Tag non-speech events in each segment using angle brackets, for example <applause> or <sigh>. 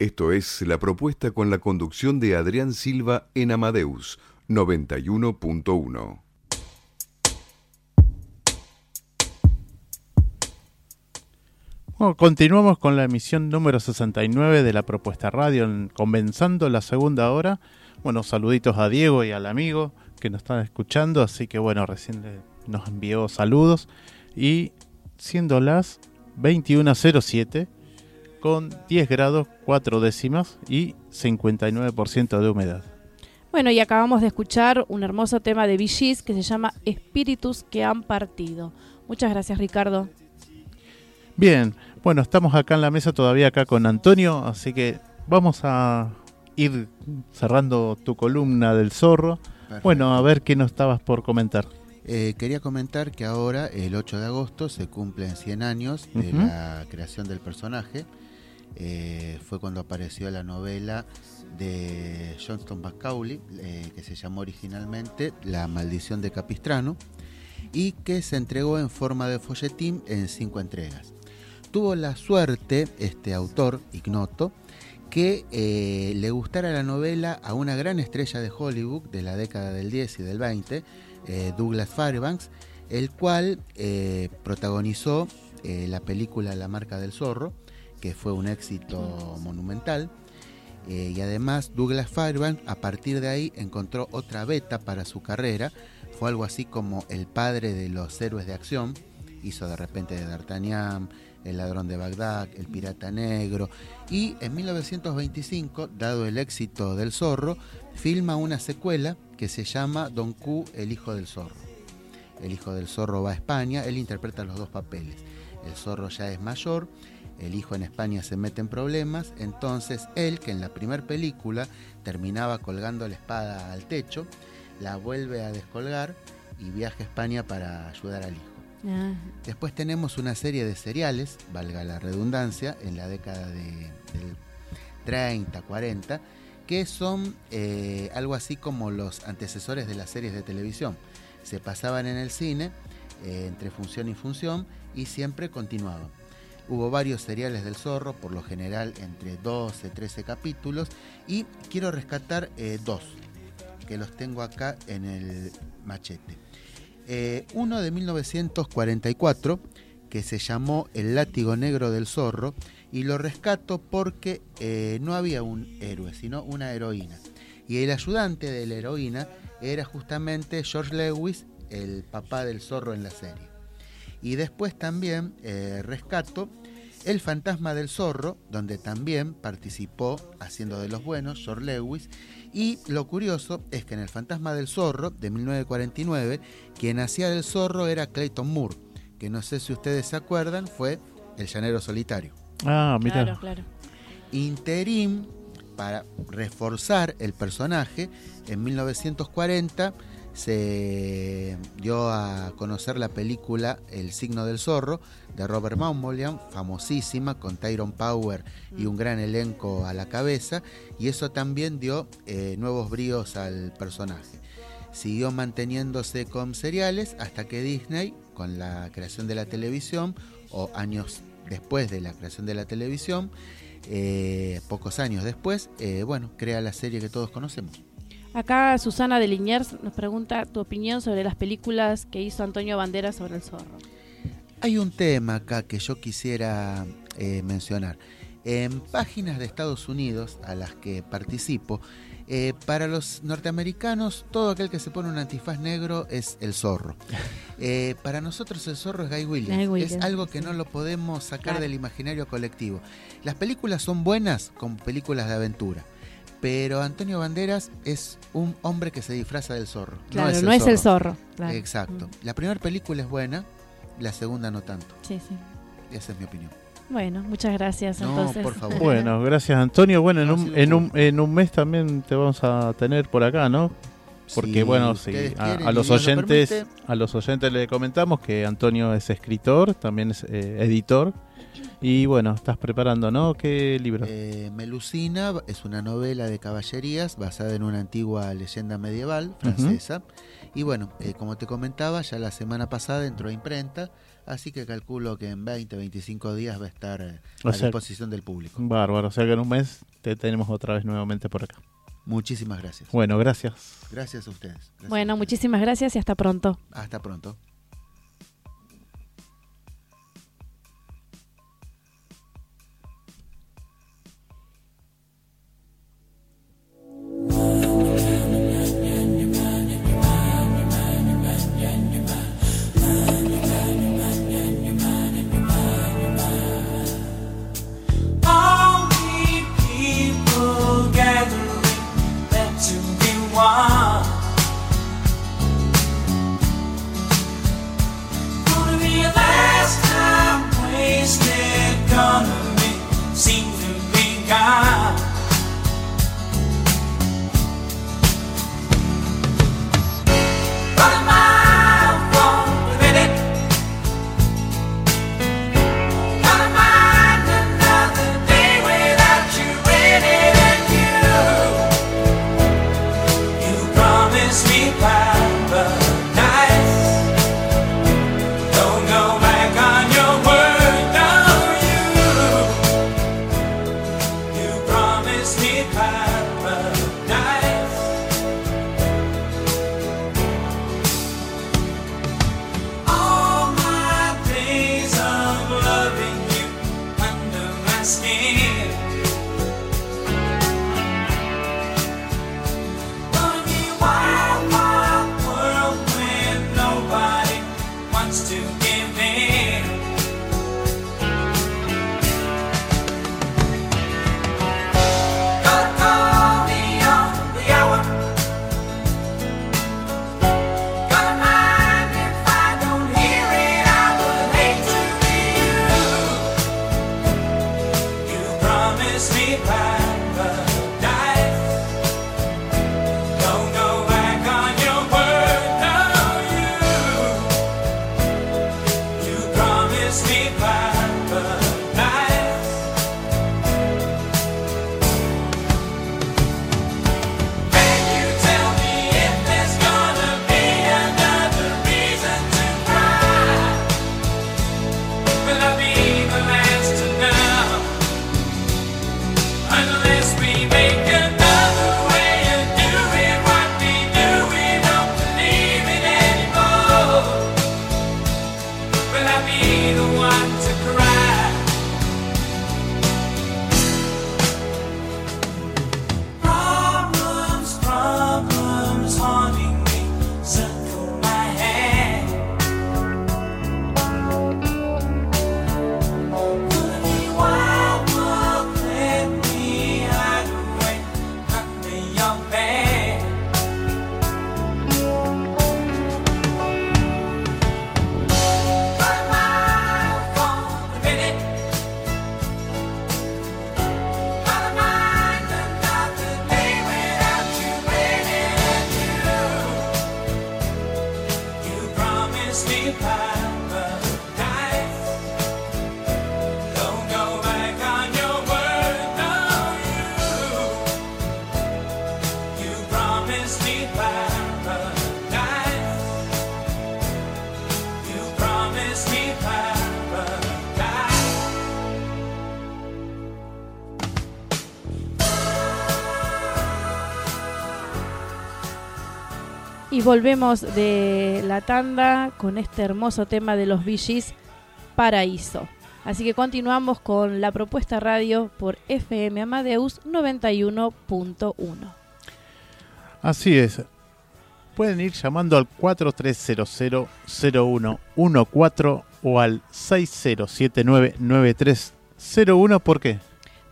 Esto es la propuesta con la conducción de Adrián Silva en Amadeus 91.1. Bueno, continuamos con la emisión número 69 de la propuesta radio, comenzando la segunda hora. Bueno, saluditos a Diego y al amigo que nos están escuchando, así que bueno, recién nos envió saludos. Y siendo las 21.07, con 10 grados 4 décimas y 59% de humedad. Bueno, y acabamos de escuchar un hermoso tema de Vigis que se llama Espíritus que han partido. Muchas gracias, Ricardo. Bien, bueno, estamos acá en la mesa todavía acá con Antonio, así que vamos a ir cerrando tu columna del zorro. Bueno, a ver qué nos estabas por comentar. Eh, quería comentar que ahora, el 8 de agosto, se cumplen 100 años de la creación del personaje. Eh, fue cuando apareció la novela de Johnston Macaulay, eh, que se llamó originalmente La maldición de Capistrano, y que se entregó en forma de folletín en cinco entregas. Tuvo la suerte, este autor, ignoto, que eh, le gustara la novela a una gran estrella de Hollywood de la década del 10 y del 20, Douglas Fairbanks, el cual protagonizó la película La marca del zorro, que fue un éxito monumental. Eh, y además Douglas Fairbanks a partir de ahí encontró otra beta para su carrera. Fue algo así como el padre de los héroes de acción. Hizo de repente de D'Artagnan, El ladrón de Bagdad, El pirata negro. Y en 1925, dado el éxito del zorro, filma una secuela que se llama Don Q, el hijo del zorro. El hijo del zorro va a España, él interpreta los dos papeles. El zorro ya es mayor el hijo en España se mete en problemas, entonces él, que en la primera película terminaba colgando la espada al techo, la vuelve a descolgar y viaja a España para ayudar al hijo. Ah. Después tenemos una serie de seriales, valga la redundancia, en la década de, del 30, 40, que son eh, algo así como los antecesores de las series de televisión. Se pasaban en el cine, eh, entre función y función, y siempre continuaban. Hubo varios seriales del zorro, por lo general entre 12, 13 capítulos, y quiero rescatar eh, dos, que los tengo acá en el machete. Eh, uno de 1944, que se llamó El látigo negro del zorro, y lo rescato porque eh, no había un héroe, sino una heroína. Y el ayudante de la heroína era justamente George Lewis, el papá del zorro en la serie. Y después también rescato el fantasma del zorro, donde también participó haciendo de los buenos George Lewis. Y lo curioso es que en El fantasma del zorro de 1949, quien hacía del zorro era Clayton Moore, que no sé si ustedes se acuerdan, fue el llanero solitario. Ah, mira. Claro, claro. Interim para reforzar el personaje en 1940 se dio a conocer la película El signo del zorro de Robert Maumbolian, famosísima, con Tyrone Power y un gran elenco a la cabeza, y eso también dio eh, nuevos bríos al personaje. Siguió manteniéndose con seriales hasta que Disney, con la creación de la televisión, o años después de la creación de la televisión, eh, pocos años después, eh, bueno, crea la serie que todos conocemos. Acá Susana de Liniers nos pregunta tu opinión sobre las películas que hizo Antonio Banderas sobre el zorro. Hay un tema acá que yo quisiera eh, mencionar. En páginas de Estados Unidos a las que participo, Eh, para los norteamericanos, todo aquel que se pone un antifaz negro es el zorro. <laughs> Eh, para nosotros el zorro es Guy Williams. Guy Williams, es algo que no lo podemos sacar Claro. del imaginario colectivo. Las películas son buenas como películas de aventura. Pero Antonio Banderas es un hombre que se disfraza del zorro. Claro, no es el zorro. claro. Exacto. Mm, La primera película es buena, la segunda no tanto. Sí, sí. Esa es mi opinión. Bueno, muchas gracias No, entonces. por favor. Bueno, gracias Antonio. Bueno, en un, en un en un mes también te vamos a tener por acá, ¿no? Porque Si bueno, sí, a, los lo oyentes, a los oyentes le comentamos que Antonio es escritor, también es eh, editor y bueno, estás preparando, ¿no? ¿Qué libro? eh, Melusina es una novela de caballerías basada en una antigua leyenda medieval francesa. Y bueno, eh, como te comentaba, ya la semana pasada entró a imprenta, así que calculo que en 20, 25 días va a estar eh, O a sea- disposición del público. Bárbaro, o sea que en un mes te tenemos otra vez nuevamente por acá. Muchísimas gracias. Bueno, gracias. Gracias a ustedes. Gracias Bueno, a ustedes. muchísimas gracias y hasta pronto. Hasta pronto. Volvemos de la tanda con este hermoso tema de los VGs, Paraíso. Así que continuamos con la propuesta radio por FM Amadeus 91.1. Así es. Pueden ir llamando al 4300-0114 o al 6079-9301. ¿Por qué?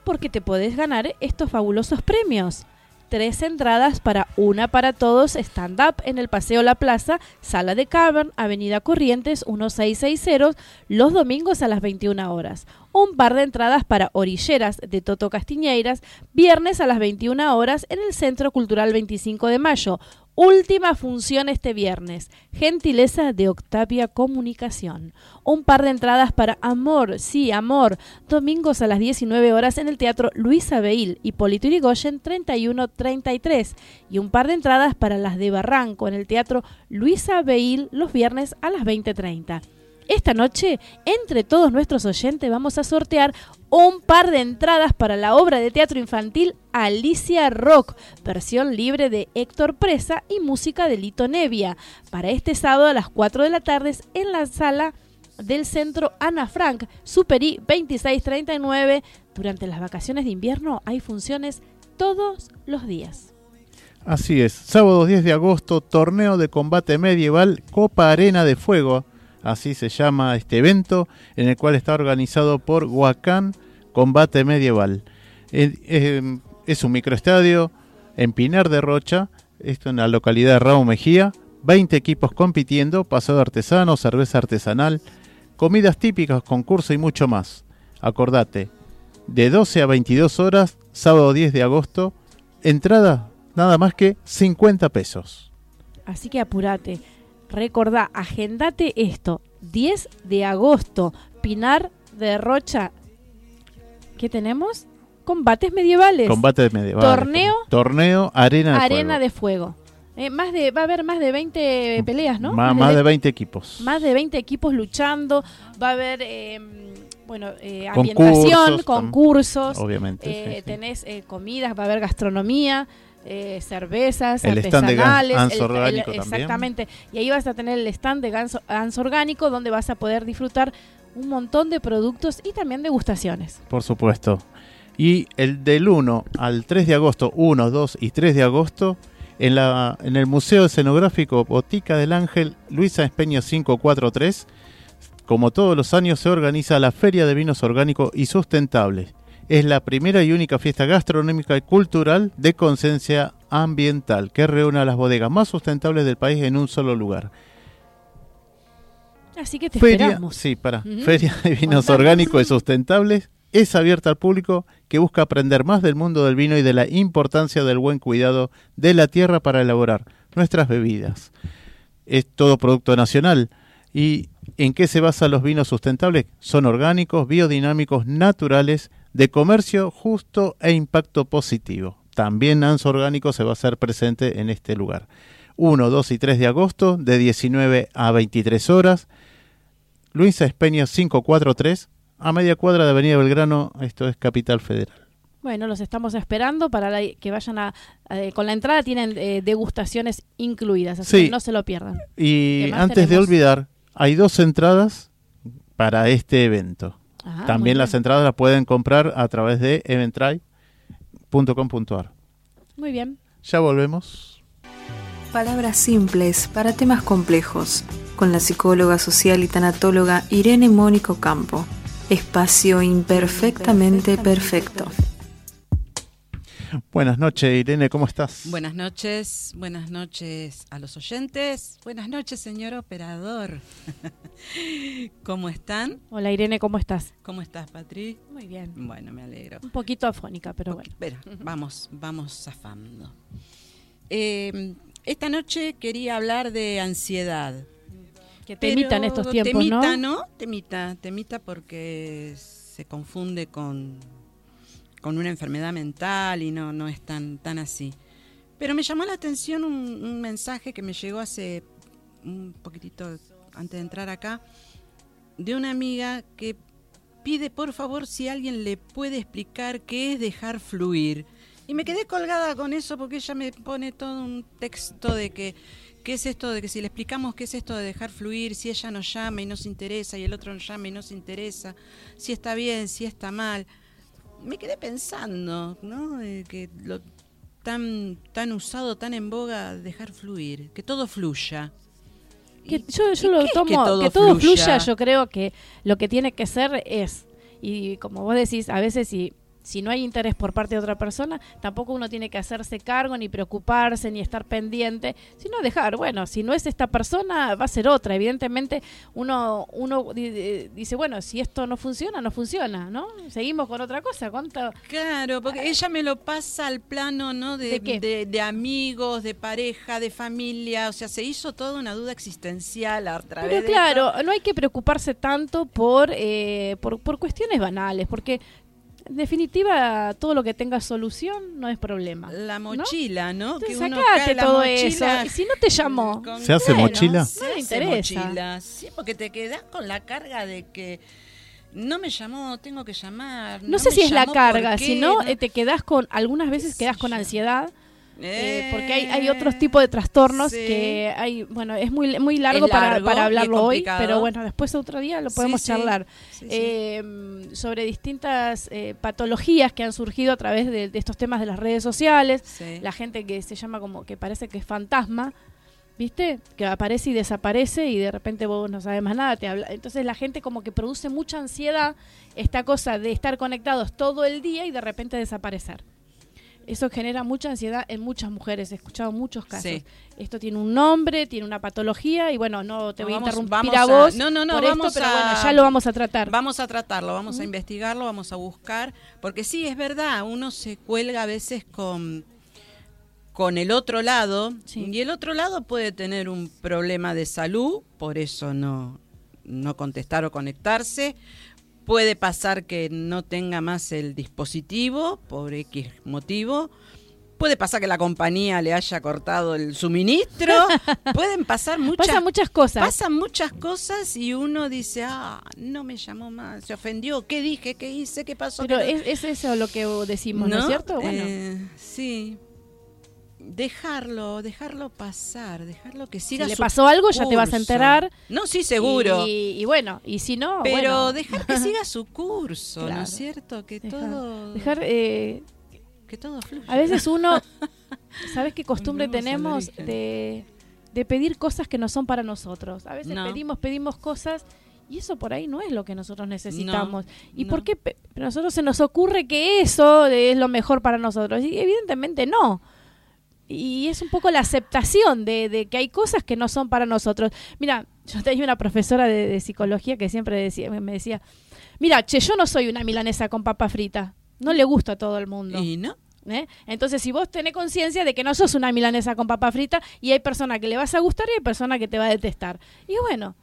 Porque te podés ganar estos fabulosos premios. Tres entradas para Una para Todos Stand Up en el Paseo La Plaza, Sala de Cavern, Avenida Corrientes 1660, los domingos a las 21 horas. Un par de entradas para Orilleras de Toto Castiñeiras, viernes a las 21 horas en el Centro Cultural 25 de Mayo. Última función este viernes. Gentileza de Octavia Comunicación. Un par de entradas para Amor, sí, Amor. Domingos a las 19 horas en el Teatro Luisa Beil, Hipólito Yrigoyen 3133. Y un par de entradas para las de Barranco en el Teatro Luisa Beil los viernes a las 20.30. Esta noche, entre todos nuestros oyentes, vamos a sortear un par de entradas para la obra de teatro infantil Alicia Rock, versión libre de Héctor Presa y música de Lito Nevia, para este sábado a las 4 de la tarde en la sala del centro Ana Frank, Superi 2639. Durante las vacaciones de invierno hay funciones todos los días. Así es. Sábado 10 de agosto, torneo de combate medieval Copa Arena de Fuego. Así se llama este evento, en el cual está organizado por Huacán Combate Medieval. Es un microestadio en Pinar de Rocha, esto en la localidad de Raúl Mejía. 20 equipos compitiendo, pasado artesano, cerveza artesanal, comidas típicas, concurso y mucho más. Acordate, de 12 a 22 horas, sábado 10 de agosto, entrada nada más que 50 pesos. Así que apúrate. Recordá, agendate esto. 10 de agosto, Pinar de Rocha. ¿Qué tenemos? Combates medievales. Combate medieval. Torneo. Torneo Arena de Arena Fuego. de fuego. Eh, más de, va a haber más de 20 peleas, ¿no? Ma- más de 20 equipos. más de 20 equipos luchando. Va a haber, eh, bueno, eh, Concursos, ambientación, tam- concursos. Obviamente. eh, sí, sí. Tenés eh, comidas, va a haber gastronomía, eh, cervezas, El stand de gan- artesanales. ganso el- el- orgánico también. Exactamente. Y ahí vas a tener el stand de ganso, ganso orgánico donde vas a poder disfrutar un montón de productos y también degustaciones. Por supuesto. Y el del 1 al 3 de agosto, 1, 2 y 3 de agosto, en, la, en el Museo Escenográfico Botica del Ángel, Luisa Espeño 543, como todos los años se organiza la Feria de Vinos Orgánicos y Sustentables. Es la primera y única fiesta gastronómica y cultural de conciencia ambiental que reúne a las bodegas más sustentables del país en un solo lugar. Así que te Feria, esperamos. sí, para. Ujú. Feria de vinos <laughs> orgánicos y sustentables es abierta al público que busca aprender más del mundo del vino y de la importancia del buen cuidado de la tierra para elaborar nuestras bebidas. Es todo producto nacional. ¿Y en qué se basan los vinos sustentables? Son orgánicos, biodinámicos, naturales, de comercio justo e impacto positivo. También Anso Orgánico se va a hacer presente en este lugar. 1, 2 y 3 de agosto, de 19 a 23 horas. Luisa Espeña 543, a media cuadra de Avenida Belgrano, esto es Capital Federal. Bueno, los estamos esperando para la- que vayan a... eh, con la entrada tienen eh, degustaciones incluidas, así Sí. que no se lo pierdan. Y ¿Qué más antes de olvidar, hay dos entradas para este evento. Ah, También las bien. entradas las pueden comprar a través de eventry.com.ar. Muy bien. Ya volvemos. Palabras simples para temas complejos, con la psicóloga social y tanatóloga Irene Mónico Campo. Espacio imperfectamente perfecto. Buenas noches, Irene, ¿cómo estás? Buenas noches, buenas noches a los oyentes, buenas noches señor operador. <laughs> ¿Cómo están? Hola Irene, ¿cómo estás? ¿Cómo estás, Patri? Muy bien. Bueno, me alegro. Un poquito afónica, pero bueno. Pero vamos, vamos zafando. Eh, esta noche quería hablar de ansiedad. Que temita en estos tiempos, temita, ¿no? Temita, temita porque se confunde con, con una enfermedad mental y no, no es tan, tan así. Pero me llamó la atención un, mensaje que me llegó hace un poquitito antes de entrar acá, de una amiga que pide por favor si alguien le puede explicar qué es dejar fluir. Y me quedé colgada con eso porque ella me pone todo un texto de que qué es esto de que si le explicamos qué es esto de dejar fluir, si ella nos llama y nos interesa y el otro nos llama y nos interesa, si está bien, si está mal. Me quedé pensando, ¿no? Eh, que lo- tan, tan usado, tan en boga, dejar fluir, que todo fluya. Que Y- yo yo ¿y lo es tomo, que todo, que todo fluya. fluya? yo creo que lo que tiene que ser es, y como vos decís, a veces si, si no hay interés por parte de otra persona, tampoco uno tiene que hacerse cargo, ni preocuparse, ni estar pendiente, sino dejar, bueno, si no es esta persona, va a ser otra. Evidentemente, uno, uno di- dice, bueno, si esto no funciona, no funciona, ¿no? Seguimos con otra cosa. ¿Cuánto? Claro, porque ella me lo pasa al plano, ¿no? De, ¿De qué? de- de amigos, de pareja, de familia. O sea, se hizo toda una duda existencial a través Pero de claro, no hay que preocuparse tanto por, eh, por, por cuestiones banales, porque en definitiva todo lo que tenga solución no es problema. la mochila, ¿no? Entonces que uno sacate la todo mochila eso. Y si no te llamó, con- ¿Se hace Bueno, mochila? Se No le hace interesa. mochila, sí, porque te quedas con la carga de que no me llamó, tengo que llamar. no, sé me si es la carga, sino No- eh, te quedas con, algunas veces sé quedas con yo? ansiedad. Eh, Eh, porque hay, hay otros tipos de trastornos sí. que hay, bueno, es muy muy largo, para, para hablarlo hoy, pero bueno, después otro día lo podemos Sí, charlar. Sí, eh, sobre distintas eh, patologías que han surgido a través de, de estos temas de las redes sociales, la gente que se llama como que parece que es fantasma, ¿viste? Que aparece y desaparece y de repente vos no sabes más nada, te habla. Entonces la gente como que produce mucha ansiedad esta cosa de estar conectados todo el día y de repente desaparecer. Eso genera mucha ansiedad en muchas mujeres, he escuchado muchos casos. Sí. Esto tiene un nombre, tiene una patología y bueno, no te voy vamos- a interrumpir vamos a a- vos no, no, no, por esto, pero a- bueno, ya lo vamos a tratar. Vamos a tratarlo, vamos a investigarlo, vamos a buscar, porque sí, es verdad, uno se cuelga a veces con, con el otro lado, Sí. y el otro lado puede tener un problema de salud, por eso no, no contestar o conectarse. Puede pasar que no tenga más el dispositivo por X motivo. Puede pasar que la compañía le haya cortado el suministro. <laughs> Pueden pasar muchas Pasan muchas cosas. Pasan muchas cosas y uno dice, ah, no me llamó más, se ofendió, ¿qué dije? ¿Qué hice? ¿Qué pasó? Pero ¿Qué no?". es, es eso lo que decimos, ¿no, es cierto? Bueno, Eh, sí. Dejarlo, dejarlo pasar, dejarlo que siga si le su pasó algo ya te vas a enterar. No, sí, seguro. Y, y bueno, y si no, pero bueno, dejar que siga su curso, ¿no es cierto? Que dejar- todo dejar, eh, que todo fluya. a veces uno, <laughs> ¿sabes qué costumbre tenemos de, de pedir cosas que no son para nosotros? A veces No. pedimos, pedimos cosas y eso por ahí no es lo que nosotros necesitamos. ¿Y no. por qué a nosotros se nos ocurre que eso es lo mejor para nosotros? Y evidentemente no. Y es un poco la aceptación de, de que hay cosas que no son para nosotros. Mira, yo tenía una profesora de, de psicología que siempre decía, me decía, mira, che, yo no soy una milanesa con papa frita. No le gusta a todo el mundo. Y no, ¿eh? Entonces, si vos tenés conciencia de que no sos una milanesa con papa frita y hay persona que le vas a gustar y hay persona que te va a detestar. Y bueno,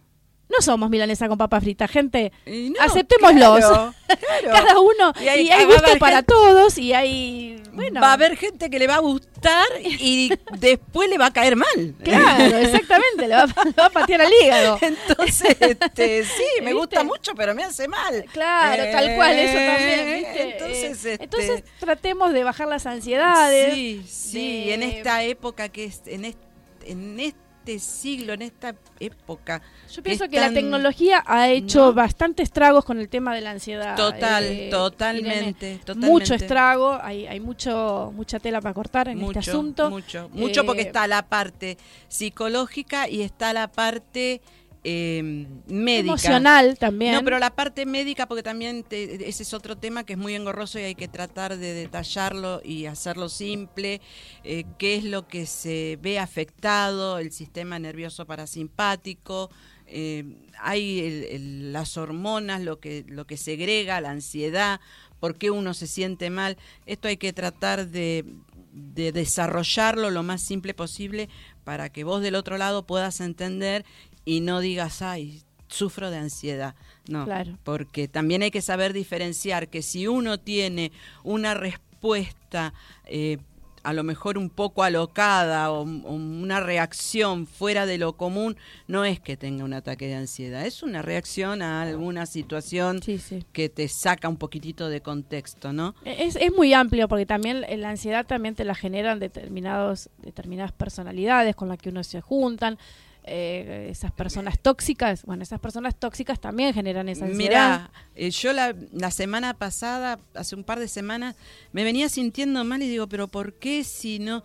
no somos milanesa con papa frita, gente. no, Aceptémoslos. claro, <laughs> claro. Cada uno Y y hay- gusto para gente- todos y hay bueno, Va a haber gente que le va a gustar y <laughs> después le va a caer mal. Claro, exactamente, le va, a- le va a patear al hígado. <laughs> Entonces, este, sí, me ¿Viste? gusta mucho, pero me hace mal. Claro, tal cual, eso también, Eh, ¿viste? Entonces, Eh, este, entonces tratemos de bajar las ansiedades. sí, sí, de- en esta época que es, en este, en este siglo, en esta época. Yo pienso que la tecnología ha hecho ¿no? bastante estragos con el tema de la ansiedad. Total, eh, totalmente, Irene. totalmente. Mucho estrago, hay, hay mucho mucha tela para cortar en mucho, este asunto. Mucho, mucho porque Eh, está la parte psicológica y está la parte eh, médica. Emocional también. No, pero la parte médica, porque también te- ese es otro tema que es muy engorroso y hay que tratar de detallarlo y hacerlo simple. eh, ¿Qué es lo que se ve afectado? El sistema nervioso parasimpático. eh, hay el- el- las hormonas, lo que, lo que segrega, la ansiedad, por qué uno se siente mal. Esto hay que tratar de, de desarrollarlo lo más simple posible para que vos del otro lado puedas entender y no digas, ay, sufro de ansiedad. No, Claro. porque también hay que saber diferenciar que si uno tiene una respuesta eh, a lo mejor un poco alocada o, o una reacción fuera de lo común, no es que tenga un ataque de ansiedad, es una reacción a alguna situación Sí, sí. que te saca un poquitito de contexto, ¿no? Es, es muy amplio porque también la ansiedad también te la generan determinados determinadas personalidades con las que uno se juntan. Eh, esas personas tóxicas, bueno, esas personas tóxicas también generan esa ansiedad. Mira, eh, yo la, la semana pasada, hace un par de semanas, me venía sintiendo mal y digo, pero ¿por qué si no?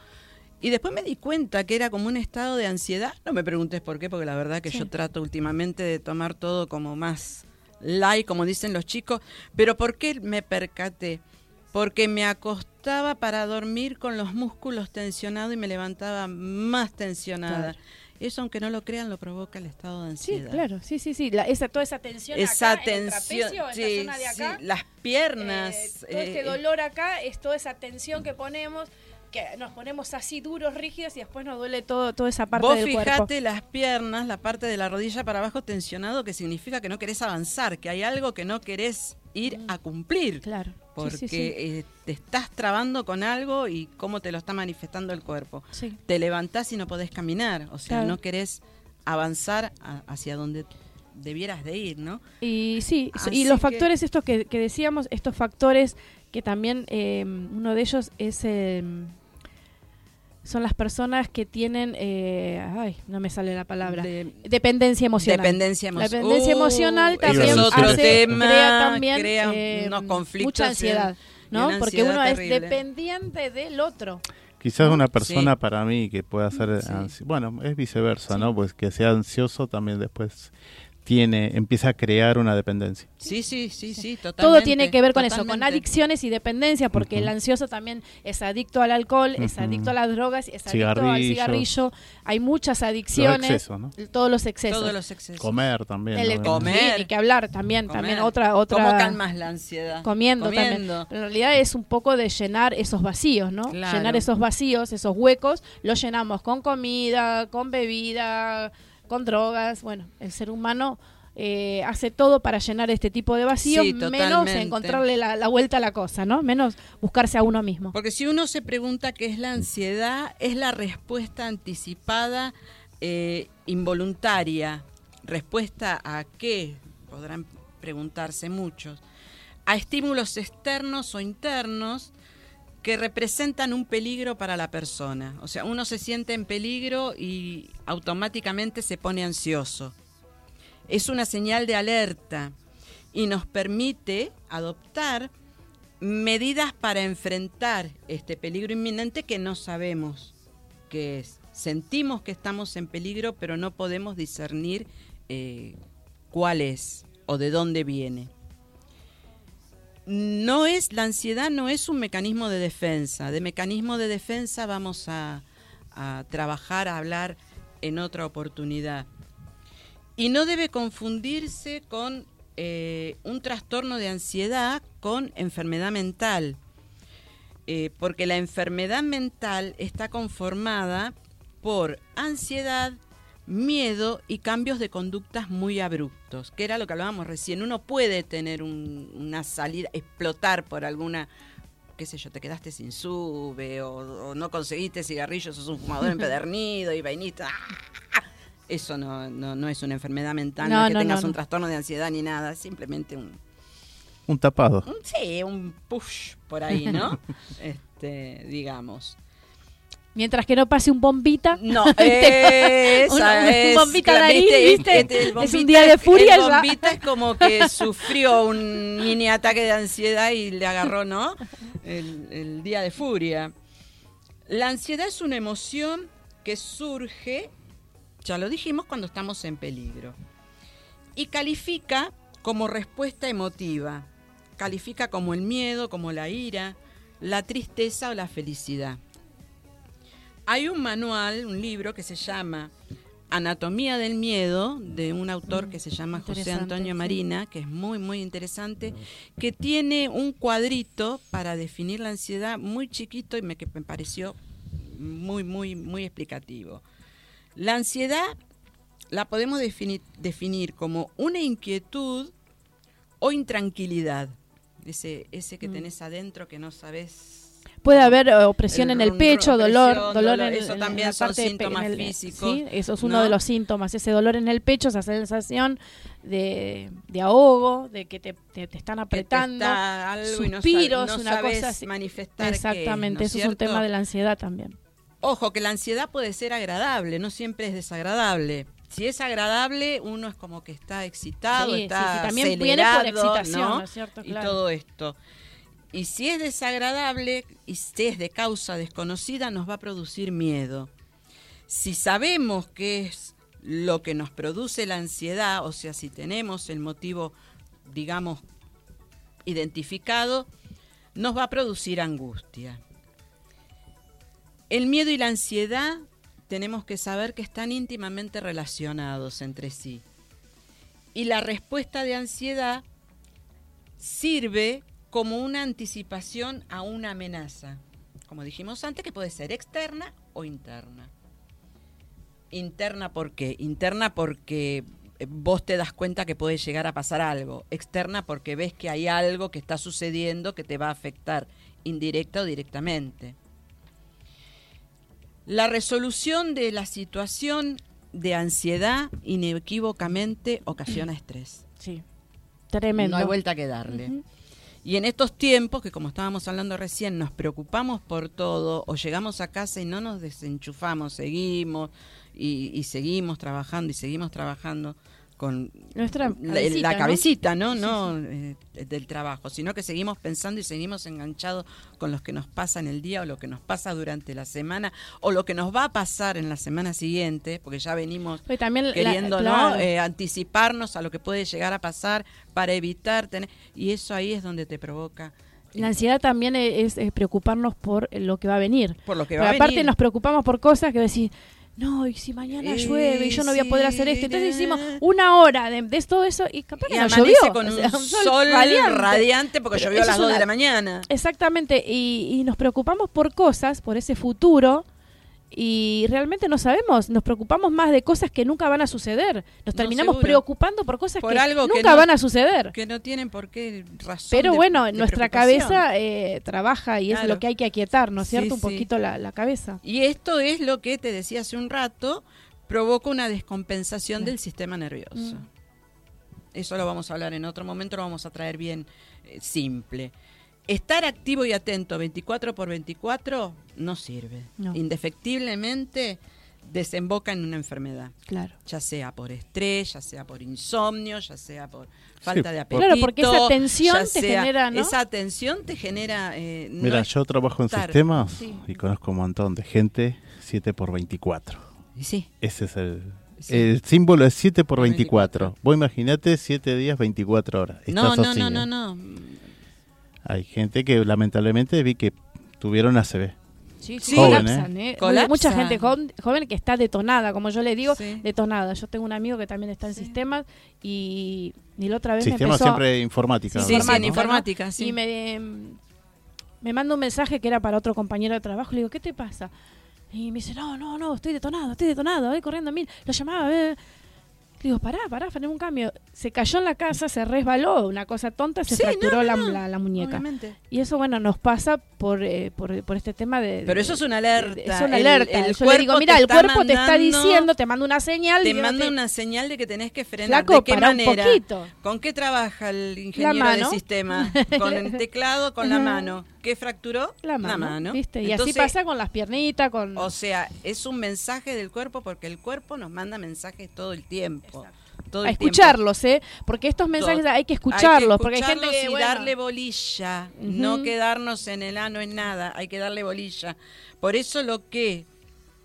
Y después me di cuenta que era como un estado de ansiedad. No me preguntes por qué, porque la verdad que Sí. yo trato últimamente de tomar todo como más light, como dicen los chicos. Pero ¿por qué me percaté? Porque me acostaba para dormir con los músculos tensionados y me levantaba más tensionada. Claro. Eso, aunque no lo crean, lo provoca el estado de Sí, ansiedad. claro, sí, sí, sí. La- esa, toda esa tensión Esa acá, en el tensión, en sí, la zona de sí, acá. las piernas. Eh, todo este eh, dolor acá es toda esa tensión que ponemos, que nos ponemos así duros, rígidos y después nos duele todo, toda esa parte Vos del cuerpo. fijate las piernas, la parte de la rodilla para abajo tensionado, que significa que no querés avanzar, que hay algo que no querés ir a cumplir. Claro. Porque sí, sí. eh, te estás trabando con algo y cómo te lo está manifestando el cuerpo. Sí. Te levantás y no podés caminar, o sea, Claro. no querés avanzar a- hacia donde debieras de ir, ¿no? Y sí, Así y los que- factores estos que, que decíamos, estos factores que también eh, uno de ellos es eh, son las personas que tienen, eh, ay, no me sale la palabra, De- dependencia emocional. Dependencia La emocional. dependencia emocional también Uh, es otro hace- tema, crea también crea eh, unos conflictos. mucha ansiedad, y ¿no? Porque ansiedad uno terrible. es dependiente del otro. Quizás una Sí. persona para mí que pueda ser Sí. ansi- bueno, es viceversa, ¿no? Pues que sea ansioso también después tiene empieza a crear una dependencia. Sí, sí, sí, sí, totalmente. Todo tiene que ver con eso, con adicciones y dependencia, porque el ansioso también es adicto al alcohol, es adicto a las drogas, es adicto al cigarrillo. Hay muchas Los adicciones, excesos, ¿no? todos los excesos. Todos los excesos. Comer también. El- ¿no? Comer. sí, ni que hablar también, Comer. también otra otra ¿Cómo calmas la ansiedad? comiendo, también. Comiendo. Pero en realidad es un poco de llenar esos vacíos, ¿no? Claro. Llenar esos vacíos, esos huecos, los llenamos con comida, con bebida, con drogas. Bueno, el ser humano eh, hace todo para llenar este tipo de vacíos, Sí, menos encontrarle la, la vuelta a la cosa, ¿no? Menos buscarse a uno mismo. Porque si uno se pregunta qué es la ansiedad, es la respuesta anticipada eh, involuntaria. ¿Respuesta a qué? Podrán preguntarse muchos. A estímulos externos o internos que representan un peligro para la persona. O sea, uno se siente en peligro y automáticamente se pone ansioso. Es una señal de alerta y nos permite adoptar medidas para enfrentar este peligro inminente que no sabemos qué es. Sentimos que estamos en peligro, pero no podemos discernir eh, cuál es o de dónde viene. No es, la ansiedad no es un mecanismo de defensa. De mecanismo de defensa vamos a, trabajar, a hablar en otra oportunidad. Y no debe confundirse con eh, un trastorno de ansiedad con enfermedad mental. Eh, porque la enfermedad mental está conformada por ansiedad, miedo y cambios de conductas muy abruptos, que era lo que hablábamos recién. Uno puede tener un- una salida, explotar por alguna, qué sé yo, te quedaste sin sube o, o no conseguiste cigarrillos, sos un fumador <laughs> empedernido y vainita. ¡ah! Eso no, no, no es una enfermedad mental, no, No, es que no, tengas no, un no. trastorno de ansiedad ni nada, simplemente un, Un tapado. un- sí, un push por ahí, ¿no? <laughs> este, digamos. Mientras que no pase un bombita. No, ¿viste? <laughs> esa <laughs> Un- un es, bombita claro, nariz, ¿viste? Este, Es un día de furia El ya. bombita es como que <laughs> sufrió un mini ataque de ansiedad y le agarró, ¿no? El, el día de furia. La ansiedad es una emoción que surge, ya lo dijimos, cuando estamos en peligro. Y califica como respuesta emotiva. Califica como el miedo, como la ira, la tristeza o la felicidad. Hay un manual, un libro que se llama Anatomía del Miedo, de un autor que se llama José Antonio. Marina, que es muy, muy interesante, que tiene un cuadrito para definir la ansiedad muy chiquito y me, que me pareció muy, muy, muy explicativo. La ansiedad la podemos defini- definir como una inquietud o intranquilidad. Ese, ese que Mm. tenés adentro que no sabes Puede haber eh, opresión El en el pecho, dolor, dolor, dolor, en, eso en también la parte síntomas en el- físicos, Sí, eso es uno ¿no? de los síntomas, ese dolor en el pecho, esa sensación de, de ahogo, de que te, te- te están te apretando, está algo y no, suspiros, no una sabes cosa así. manifestar Exactamente, ¿no eso es un tema de la ansiedad también. Ojo, que la ansiedad puede ser agradable, no siempre es desagradable. Si es agradable, uno es como que está excitado, Sí, está sí, sí, también viene por excitación, ¿no? ¿no es cierto? Y todo esto. Y si es desagradable y si es de causa desconocida, nos va a producir miedo. Si sabemos qué es lo que nos produce la ansiedad, o sea, si tenemos el motivo, digamos, identificado, nos va a producir angustia. El miedo y la ansiedad tenemos que saber que están íntimamente relacionados entre sí. Y la respuesta de ansiedad sirve como una anticipación a una amenaza, como dijimos antes, que puede ser externa o interna. Interna, ¿por qué? Interna porque eh, vos te das cuenta que puede llegar a pasar algo. Externa porque ves que hay algo que está sucediendo que te va a afectar indirecta o directamente. La resolución de la situación de ansiedad inequívocamente ocasiona estrés. Sí. Tremendo. No hay vuelta que darle. Y en estos tiempos, que como estábamos hablando recién, nos preocupamos por todo, o llegamos a casa y no nos desenchufamos, seguimos y, y seguimos trabajando y seguimos trabajando con Nuestra la, cabecita, ¿no? ¿no? Sí, eh, del trabajo, sino que seguimos pensando y seguimos enganchados con lo que nos pasa en el día o lo que nos pasa durante la semana o lo que nos va a pasar en la semana siguiente, porque ya venimos Pues también la- queriendo claro. ¿no? Eh, anticiparnos a lo que puede llegar a pasar para evitar tener y eso ahí es donde te provoca La ansiedad también es, es preocuparnos por lo que va a venir. por lo que Pero va a aparte venir. nos preocupamos por cosas que decís, no, y si mañana Eh, llueve y yo no voy a poder hacer esto. Entonces hicimos una hora de, de todo eso y capaz y que no llovió. con O un, sol, radiante, porque llovió a las es 2 de la mañana. Exactamente, y, y nos preocupamos por cosas, por ese futuro, y realmente no sabemos, nos preocupamos más de cosas que nunca van a suceder. Nos No, terminamos preocupando por cosas Por que algo que nunca no- van a suceder. Que no tienen por qué razón. Pero de- bueno, de nuestra cabeza eh, trabaja y es lo que hay que aquietar, ¿no es Sí, cierto? Un sí. poquito la, la cabeza. Y esto es lo que te decía hace un rato, provoca una descompensación del sistema nervioso. Mm. Eso lo vamos a hablar en otro momento, lo vamos a traer bien eh, simple. Estar activo y atento 24 por 24 no sirve. No. Indefectiblemente desemboca en una enfermedad, Claro. ya sea por estrés, ya sea por insomnio, ya sea por falta de apetito. Claro, porque esa tensión te sea- genera, ¿no? Esa tensión te genera... eh, no Mira, yo trabajo en estar- sistemas sí. y conozco un montón de gente 7 por 24. Y sí, Ese es el, Sí. el símbolo es 7 por Por 24. 24. Vos imaginate 7 días, 24 horas. no, Estás no, así, no, ¿eh? no, no. Hay gente que lamentablemente vi que tuvieron ACV. Sí, Sí. Joven, colapsan, ¿eh? Colapsan. Mucha gente joven, joven que está detonada, como yo le digo, Sí. detonada. Yo tengo un amigo que también está en Sí. sistemas y, y la otra vez me Sistema empezó... siempre informática. Sí, sí, ¿verdad? en ¿no? informática, sí. Y me, me manda un mensaje que era para otro compañero de trabajo. Le digo, ¿qué te pasa? Y me dice, no, no, no, estoy detonado, estoy detonado, voy corriendo a mil. Lo llamaba, eh. Digo, pará, pará, frené un cambio. Se cayó en la casa, se resbaló, una cosa tonta, se Sí, fracturó no, la, no, la- la muñeca. Obviamente. Y eso, bueno, nos pasa por, eh, por, por este tema de... Pero eso es una alerta. Es una alerta. el Yo le digo, cuerpo mira, te el está cuerpo te está diciendo, te manda una señal. Te manda una señal de que tenés que frenar. Flaco, ¿De qué manera? poquito. ¿Con qué trabaja el ingeniero de sistema? <laughs> ¿Con el teclado? ¿Con la mano? ¿Qué fracturó? La mano, ¿viste? Y Entonces, así pasa con las piernitas, con... O sea, es un mensaje del cuerpo porque el cuerpo nos manda mensajes todo el tiempo. Todo a tiempo. escucharlos, ¿eh? Porque estos mensajes hay que escucharlos, porque hay gente que, y bueno, darle bolilla, no quedarnos en el ano en nada, hay que darle bolilla. Por eso lo que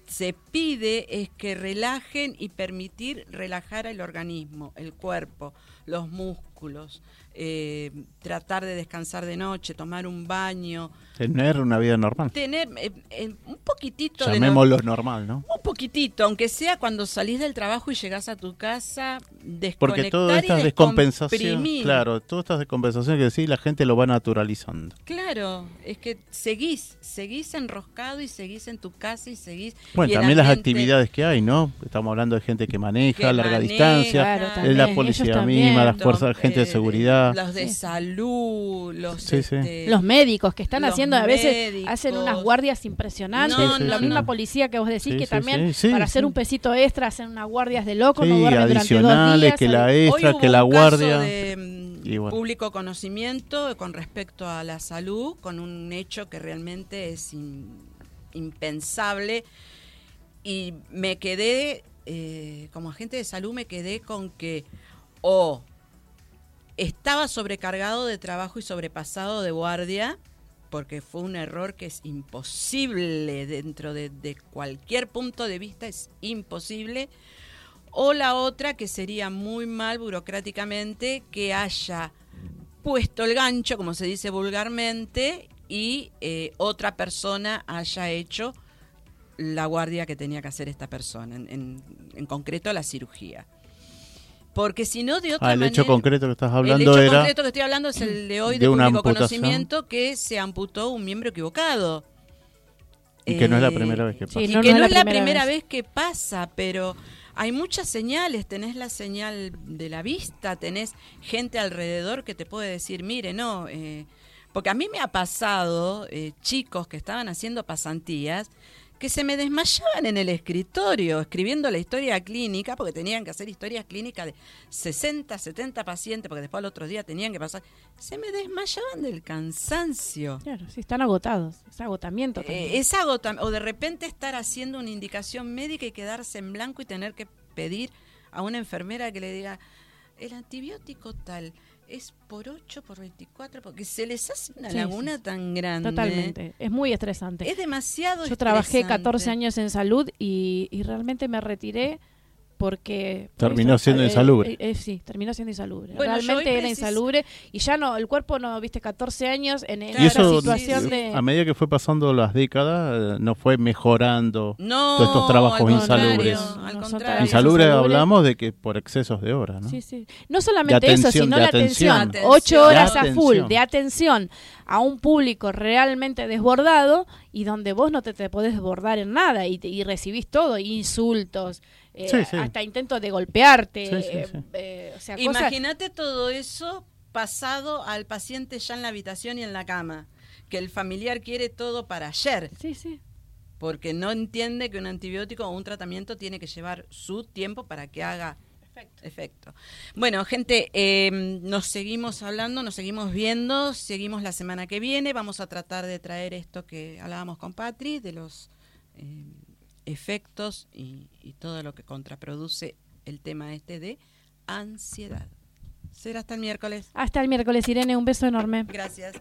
se pide es que relajen y permitir relajar el organismo, el cuerpo, los músculos, eh, tratar de descansar de noche, tomar un baño, Tener una vida normal. tener eh, eh, un poquitito de no- Llamémoslo normal, ¿no? un poquitito, aunque sea cuando salís del trabajo y llegás a tu casa, desconectar Porque toda y esta descompensación, descomprimir. claro, todas estas descompensaciones que sí, la gente lo va naturalizando. Claro, es que seguís, seguís enroscado y seguís en tu casa y seguís. Bueno, y también las actividades que hay, ¿no? Estamos hablando de gente que maneja que a larga maneja, distancia, Claro, es también, la policía misma, las fuerzas, gente de eh, seguridad. Los de Sí. salud, los, Sí, sí. este, los médicos que están los haciendo, a veces médicos. hacen unas guardias impresionantes. No, la misma policía que vos decís Sí, que sí, también sí, sí, para hacer sí. un pesito extra hacen unas guardias de locos, Sí, no duermen durante dos adicionales, días. que la Hoy extra, hubo que la un caso guardia. de mm, Y bueno. público conocimiento con respecto a la salud, con un hecho que realmente es in- impensable. Y me quedé, eh, como agente de salud, me quedé con que o estaba sobrecargado de trabajo y sobrepasado de guardia, porque fue un error que es imposible dentro de, cualquier punto de vista, es imposible. O la otra, que sería muy mal burocráticamente, que haya puesto el gancho, como se dice vulgarmente, y eh, otra persona haya hecho la guardia que tenía que hacer esta persona, en concreto la cirugía. Porque si no, de otra Ah, el manera... hecho concreto que estás el hablando hecho era concreto que estoy hablando es el de hoy de, de público conocimiento que se amputó un miembro equivocado. y que no es la Eh, primera vez que pasa. Sí, y no, que no no, es la es la primera primera vez. vez. que pasa, pero hay muchas señales. Tenés la señal de la vista, tenés gente alrededor que te puede decir, mire, no. eh, porque a mí me ha pasado eh, chicos que estaban haciendo pasantías que se me desmayaban en el escritorio escribiendo la historia clínica, porque tenían que hacer historias clínicas de 60, 70 pacientes, porque después al otro día tenían que pasar. Se me desmayaban del cansancio. Claro, sí, están agotados. Es agotamiento también. Eh, es agotam- o de repente estar haciendo una indicación médica y quedarse en blanco y tener que pedir a una enfermera que le diga el antibiótico tal es por 8, por 24, porque se les hace una Sí, laguna sí. tan grande. Totalmente. Es muy estresante. Es demasiado Yo trabajé estresante. 14 años en salud y, y realmente me retiré porque... por Terminó siendo eh, insalubre. eh, eh, sí, terminó siendo insalubre. Bueno, realmente era insalubre y ya no, el cuerpo no, viste, 14 años en, Claro, esa situación sí, de... a medida que fue pasando las décadas, eh, no fue mejorando No, todos estos trabajos al contrario, insalubres. Insalubre insalubre. hablamos de que por excesos de horas, ¿no? Sí, sí. No solamente eso, sino la atención. Ocho horas De a full de atención a un público realmente desbordado y donde vos no te, te podés desbordar en nada y, te- y recibís todo, insultos, eh, Sí, sí. hasta intentos de golpearte. Sí, sí, eh, sí. eh, o sea, cosas- Imagínate todo eso pasado al paciente ya en la habitación y en la cama, que el familiar quiere todo para ayer. Sí, sí. porque no entiende que un antibiótico o un tratamiento tiene que llevar su tiempo para que haga efecto. Bueno, gente, eh, nos seguimos hablando, nos seguimos viendo, seguimos la semana que viene, vamos a tratar de traer esto que hablábamos con Patri, de los eh, efectos y, y todo lo que contraproduce el tema este de ansiedad. Será hasta el miércoles. Hasta el miércoles, Irene, un beso enorme. Gracias.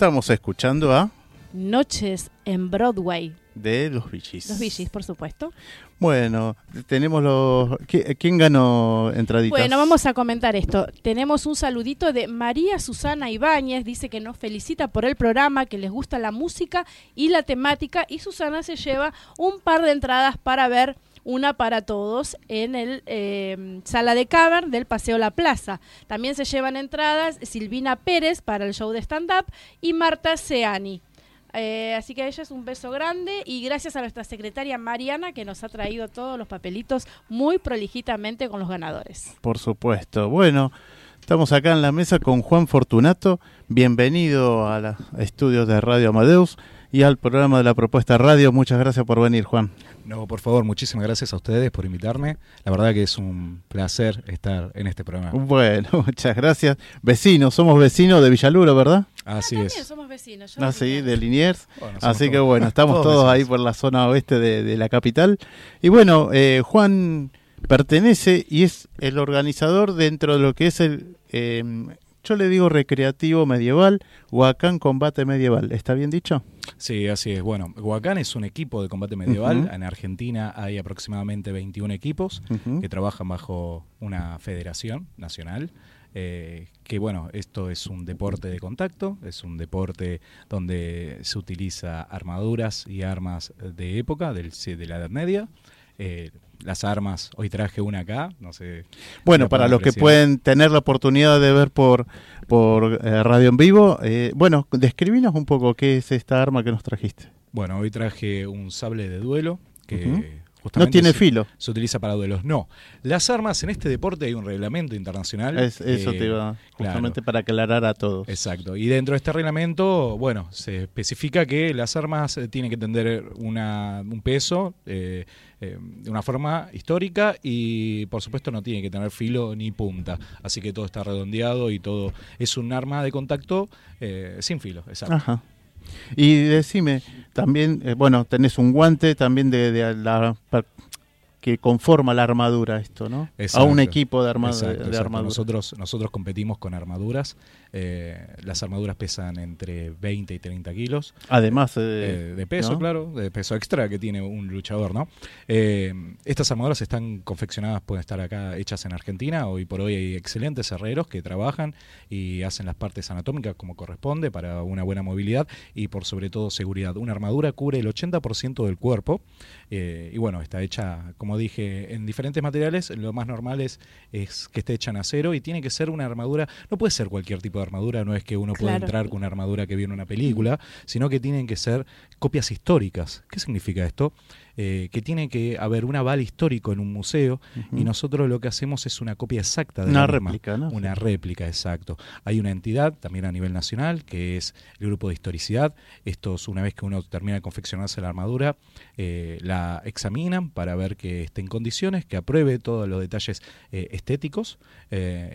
Estamos escuchando a Noches en Broadway. de los bichis. Los Billys, por supuesto. Bueno, tenemos los... ¿qui- ¿Quién ganó entraditas? Bueno, vamos a comentar esto. Tenemos un saludito de María Susana Ibáñez, dice que nos felicita por el programa, que les gusta la música y la temática, y Susana se lleva un par de entradas para ver una para todos en el eh, sala de cavern del Paseo La Plaza. También se llevan entradas Silvina Pérez para el show de stand-up y Marta Seani. Eh, así que a ella es un beso grande y gracias a nuestra secretaria Mariana que nos ha traído todos los papelitos muy prolijitamente con los ganadores. Por supuesto. Bueno, estamos acá en la mesa con Juan Fortunato. Bienvenido a los estudios de Radio Amadeus y al programa de la propuesta radio. Muchas gracias por venir, Juan. No, por favor, muchísimas gracias a ustedes por invitarme. La verdad que es un placer estar en este programa. Bueno, <laughs> muchas gracias. Vecinos, somos vecinos de Villaluro, ¿verdad? Así También es. somos vecinos. yo Ah, sí, de Liniers. Bueno, Así que todos- bueno, estamos todos todos, ahí por la zona oeste de, de la capital. Y bueno, eh, Juan pertenece y es el organizador dentro de lo que es el, eh, yo le digo recreativo medieval, Huacán Combate Medieval. ¿Está bien dicho? Sí, así es. Bueno, Huacán es un equipo de combate medieval. En Argentina hay aproximadamente 21 equipos que trabajan bajo una federación nacional. eh, que bueno, esto es un deporte de contacto, es un deporte donde se utiliza armaduras y armas de época, del, de la Edad Media. Eh, las armas, hoy traje una acá, no sé. Bueno, para los que pueden tener la oportunidad de ver por, por eh, radio en vivo, eh, bueno, describinos un poco qué es esta arma que nos trajiste. Bueno, hoy traje un sable de duelo que. Justamente No tiene se, filo. se utiliza para duelos. No, las armas en este deporte hay un reglamento internacional. Es, eso eh, te iba claro. justamente para aclarar a todos. Exacto. Y dentro de este reglamento, bueno, se especifica que las armas eh, tienen que tener una, un peso eh, eh, de una forma histórica y, por supuesto, no tiene que tener filo ni punta. Así que todo está redondeado y todo es un arma de contacto eh, sin filo. Exacto. Ajá. Y decime, también, eh, bueno, tenés un guante también de, de la que conforma la armadura esto, ¿no? A un equipo de, arma- Exacto, de- armadura. Nosotros, nosotros competimos con armaduras. Eh, las armaduras pesan entre 20 y 30 kilos. Además eh, Eh, de peso, ¿no? claro, de peso extra que tiene un luchador, ¿no? Eh, estas armaduras están confeccionadas, pueden estar acá hechas en Argentina. Hoy por hoy hay excelentes herreros que trabajan y hacen las partes anatómicas como corresponde para una buena movilidad y por sobre todo seguridad. Una armadura cubre el 80% del cuerpo y bueno, está hecha, como dije, en diferentes materiales. Lo más normal es, es que esté hecha en acero y tiene que ser una armadura, no puede ser cualquier tipo de armadura, no es que uno pueda entrar con una armadura que viene en una película, sino que tienen que ser copias históricas. ¿Qué significa esto? Eh, que tiene que haber un aval histórico en un museo y nosotros lo que hacemos es una copia exacta de Una la misma. réplica, ¿no? Una réplica, exacto. Hay una entidad también a nivel nacional que es el grupo de historicidad. Estos, una vez que uno termina de confeccionarse la armadura, eh, la examinan para ver que esté en condiciones, que apruebe todos los detalles eh, estéticos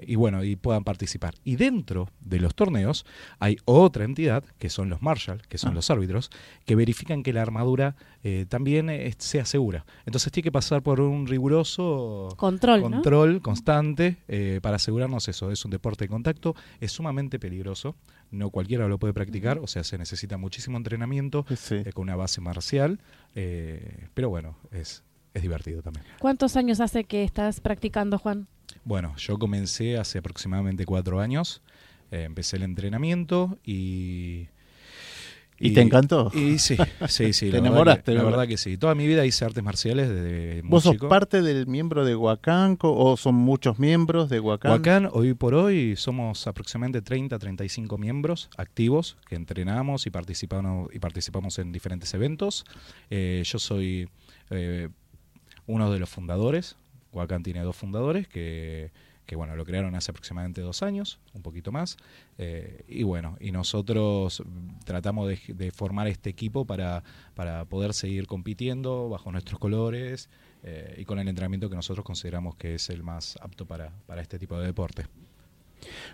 y bueno, y puedan participar. Y dentro de los torneos hay otra entidad, que son los Marshall, que son Ah. los árbitros, que verifican que la armadura eh, también eh, sea segura. Entonces tiene que pasar por un riguroso Control, ¿no? control constante eh, para asegurarnos eso. Es un deporte de contacto, es sumamente peligroso, no cualquiera lo puede practicar, o sea, se necesita muchísimo entrenamiento Sí. eh, con una base marcial, eh, pero bueno, es, es divertido también. ¿Cuántos años hace que estás practicando, Juan? Bueno, yo comencé hace aproximadamente cuatro años, eh, empecé el entrenamiento y... ¿Y te encantó? Y sí, sí, sí. <laughs> Te la verdad enamoraste, que- La ¿verdad? que sí. Toda mi vida hice artes marciales desde muy ¿Vos sos chico. parte del miembro de Huacán o son muchos miembros de Huacán? Huacán, hoy por hoy, somos aproximadamente 30, 35 miembros activos que entrenamos y participamos, y participamos en diferentes eventos. Eh, yo soy eh, uno de los fundadores. Huacán tiene dos fundadores que, que, bueno, lo crearon hace aproximadamente dos años, un poquito más. Eh, y bueno, y nosotros tratamos de, de formar este equipo para, para poder seguir compitiendo bajo nuestros colores eh, y con el entrenamiento que nosotros consideramos que es el más apto para, para este tipo de deporte.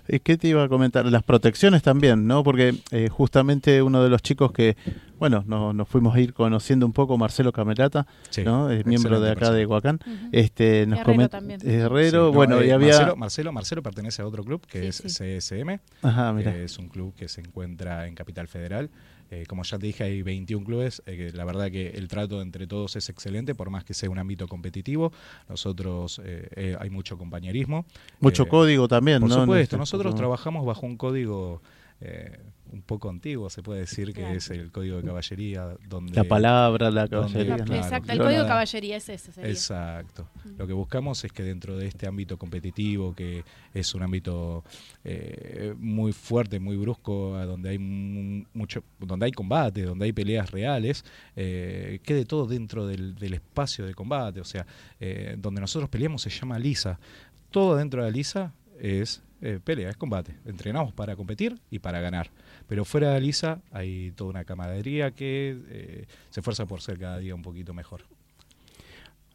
Eh, ¿Qué te iba a comentar? Las protecciones también, ¿no? Porque eh, justamente uno de los chicos que bueno, no- nos fuimos a ir conociendo un poco Marcelo Camerata, Sí, ¿no? Es miembro de acá de. Huacán. Ujú. Este, nos Herrero también. Herrero, Sí, no, bueno, eh, y había... Marcelo, Marcelo, Marcelo pertenece a otro club que Sí, es sí. CSM, Ajá, mira. que es un club que se encuentra en Capital Federal. Eh, como ya te dije, hay 21 clubes. eh, la verdad que el trato entre todos es excelente, por más que sea un ámbito competitivo. Nosotros eh, hay mucho compañerismo. Mucho código también, Por ¿no? supuesto, No sé, nosotros trabajamos bajo un código un poco antiguo, se puede decir, que Claro. es el código de caballería. Donde La palabra, la caballería. Exacto, el código de caballería es ese. Sería. Exacto. Mm. Lo que buscamos es que dentro de este ámbito competitivo, que es un ámbito eh, muy fuerte, muy brusco, a donde hay mu- mucho, donde hay combate, donde hay peleas reales, eh, quede todo dentro del, del espacio de combate. O sea, eh, donde nosotros peleamos se llama lisa. Todo dentro de la lisa es eh, pelea, es combate. Entrenamos para competir y para ganar. Pero fuera de lisa hay toda una camaradería que eh, se esfuerza por ser cada día un poquito mejor.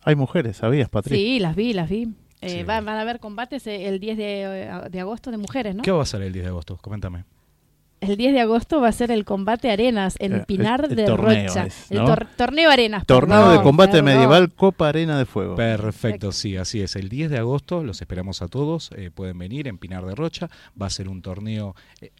Hay mujeres, ¿sabías, Patricia? Sí, las vi, las vi. Eh, Sí. van, van a haber combates eh, el 10 de, de agosto de mujeres, ¿no? ¿Qué va a ser el 10 de agosto? Coméntame. El 10 de agosto va a ser el combate Arenas en Eh, Pinar el- el de torneo Rocha. es, El torneo Arenas. Torneo perdón, de combate perdón. medieval Copa Arena de Fuego. Perfecto, sí, así es. El 10 de agosto los esperamos a todos. eh, pueden venir en Pinar de Rocha. Va a ser un torneo eh,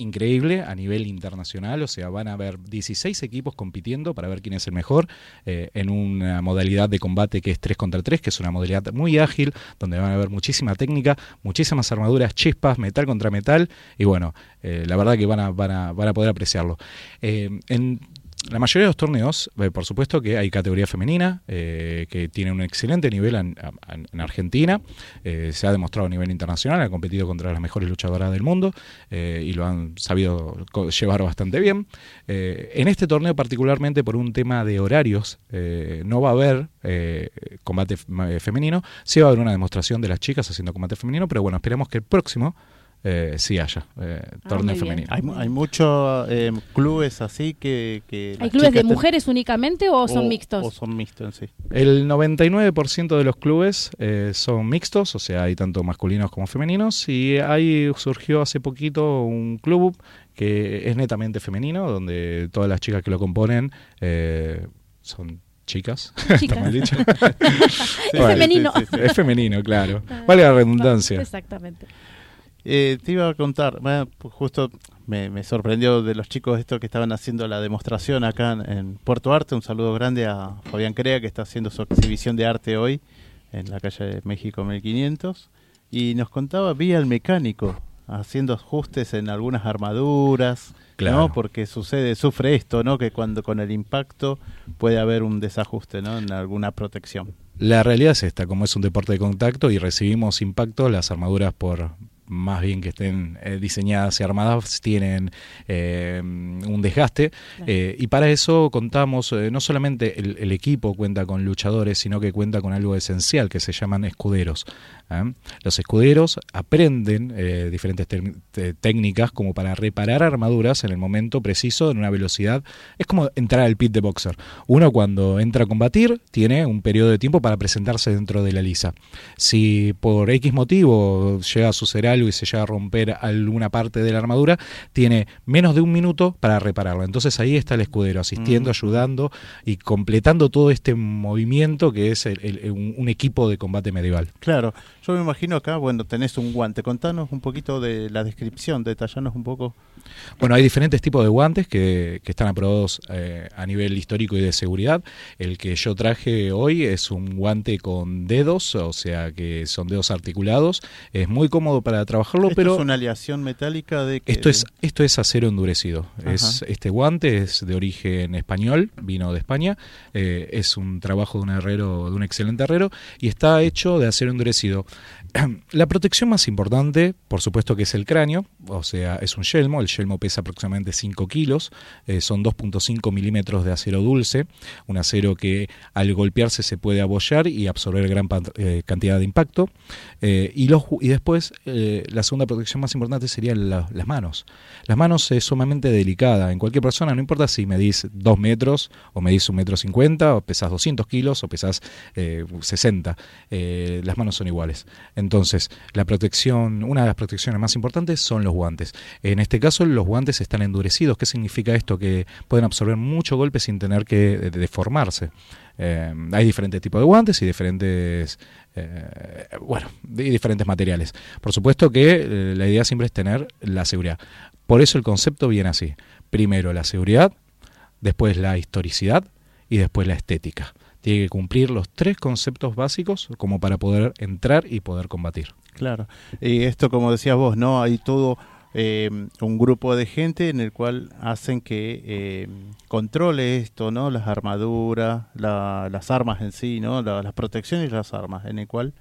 increíble a nivel internacional. O sea, van a haber 16 equipos compitiendo para ver quién es el mejor eh, en una modalidad de combate que es 3 contra 3, que es una modalidad muy ágil, donde van a haber muchísima técnica, muchísimas armaduras, chispas, metal contra metal. Y bueno, eh, la verdad que van a, van a, van a poder apreciarlo. Eh, en la mayoría de los torneos, eh, por supuesto que hay categoría femenina, eh, que tiene un excelente nivel en, en- en Argentina, eh, se ha demostrado a nivel internacional, ha competido contra las mejores luchadoras del mundo eh, y lo han sabido llevar bastante bien. Eh, en este torneo particularmente por un tema de horarios, no va a haber combate femenino, sí va a haber una demostración de las chicas haciendo combate femenino, pero bueno, esperemos que el próximo eh, sí haya eh, torneo muy bien. femenino. Hay, hay muchos eh, clubes así que... que ¿Hay clubes de ten- mujeres únicamente o son mixtos? O son mixtos en sí. El 99% de los clubes eh, son mixtos, o sea, hay tanto masculinos como femeninos, y ahí surgió hace poquito un club que es netamente femenino, donde todas las chicas que lo componen eh, son chicas. <laughs> Chicas. ¿Está mal dicho? <laughs> Es Bueno, femenino. sí, sí, sí. Es femenino, claro. Vale la redundancia. Exactamente. Eh, te iba a contar, bueno, pues justo me, me sorprendió de los chicos estos que estaban haciendo la demostración acá en, en Puerto Arte. Un saludo grande a Fabián Crea que está haciendo su exhibición de arte hoy en la calle de México 1500. Y nos contaba, vi al mecánico haciendo ajustes en algunas armaduras, Claro. ¿no? Porque sucede, sufre esto, ¿no? Que cuando con el impacto puede haber un desajuste, ¿no? En alguna protección. La realidad es esta, como es un deporte de contacto y recibimos impacto, las armaduras por más bien que estén eh, diseñadas y armadas tienen eh, un desgaste. Claro. eh, y para eso contamos no solamente el, el equipo cuenta con luchadores sino que cuenta con algo esencial que se llaman escuderos los escuderos aprenden diferentes te- te- técnicas como para reparar armaduras en el momento preciso en una velocidad. Es como entrar al pit de boxer. Uno cuando entra a combatir tiene un periodo de tiempo para presentarse dentro de la lisa. Si por X motivo llega a suceder algo y se llega a romper alguna parte de la armadura, tiene menos de un minuto para repararlo. Entonces ahí está el escudero, asistiendo, Mm. ayudando y completando todo este movimiento que es el- el- un, un equipo de combate medieval. Claro, yo me imagino acá, bueno, tenés un guante. Contanos un poquito de la descripción, detallanos un poco. Bueno, hay diferentes tipos de guantes que, que están aprobados eh, a nivel histórico y de seguridad. El que yo traje hoy es un guante con dedos, o sea que son dedos articulados. Es muy cómodo para trabajarlo, Esto pero es una aleación metálica de que Esto es, esto es acero endurecido. Es, este guante es de origen español, vino de España. eh, es un trabajo de un herrero, de un excelente herrero, y está hecho de acero endurecido. <clears throat> La protección más importante, por supuesto que es el cráneo, o sea, es un yelmo. El yelmo pesa aproximadamente 5 kilos, eh, son 2.5 milímetros de acero dulce, un acero que al golpearse se puede abollar y absorber gran eh, cantidad de impacto. Eh, y, y después, la segunda protección más importante serían la- las manos. Las manos es sumamente delicada. En cualquier persona, no importa si medís 2 metros, o medís un metro 50, o pesás 200 kilos, o pesás eh, 60. eh, las manos son iguales. Entonces, la protección, una de las protecciones más importantes son los guantes. En este caso, los guantes están endurecidos. ¿Qué significa esto? Que pueden absorber mucho golpe sin tener que de- deformarse. Eh, hay diferentes tipos de guantes y diferentes, eh, bueno, y diferentes materiales. Por supuesto que eh, la idea siempre es tener la seguridad. Por eso el concepto viene así. Primero la seguridad, después la historicidad y después la estética. Tiene que cumplir los tres conceptos básicos como para poder entrar y poder combatir. Claro. Y esto, como decías vos, ¿no? Hay todo eh, un grupo de gente en el cual hacen que eh, controle esto, ¿no? Las armaduras, la- las armas en sí, ¿no? La- las protecciones y las armas, en el cual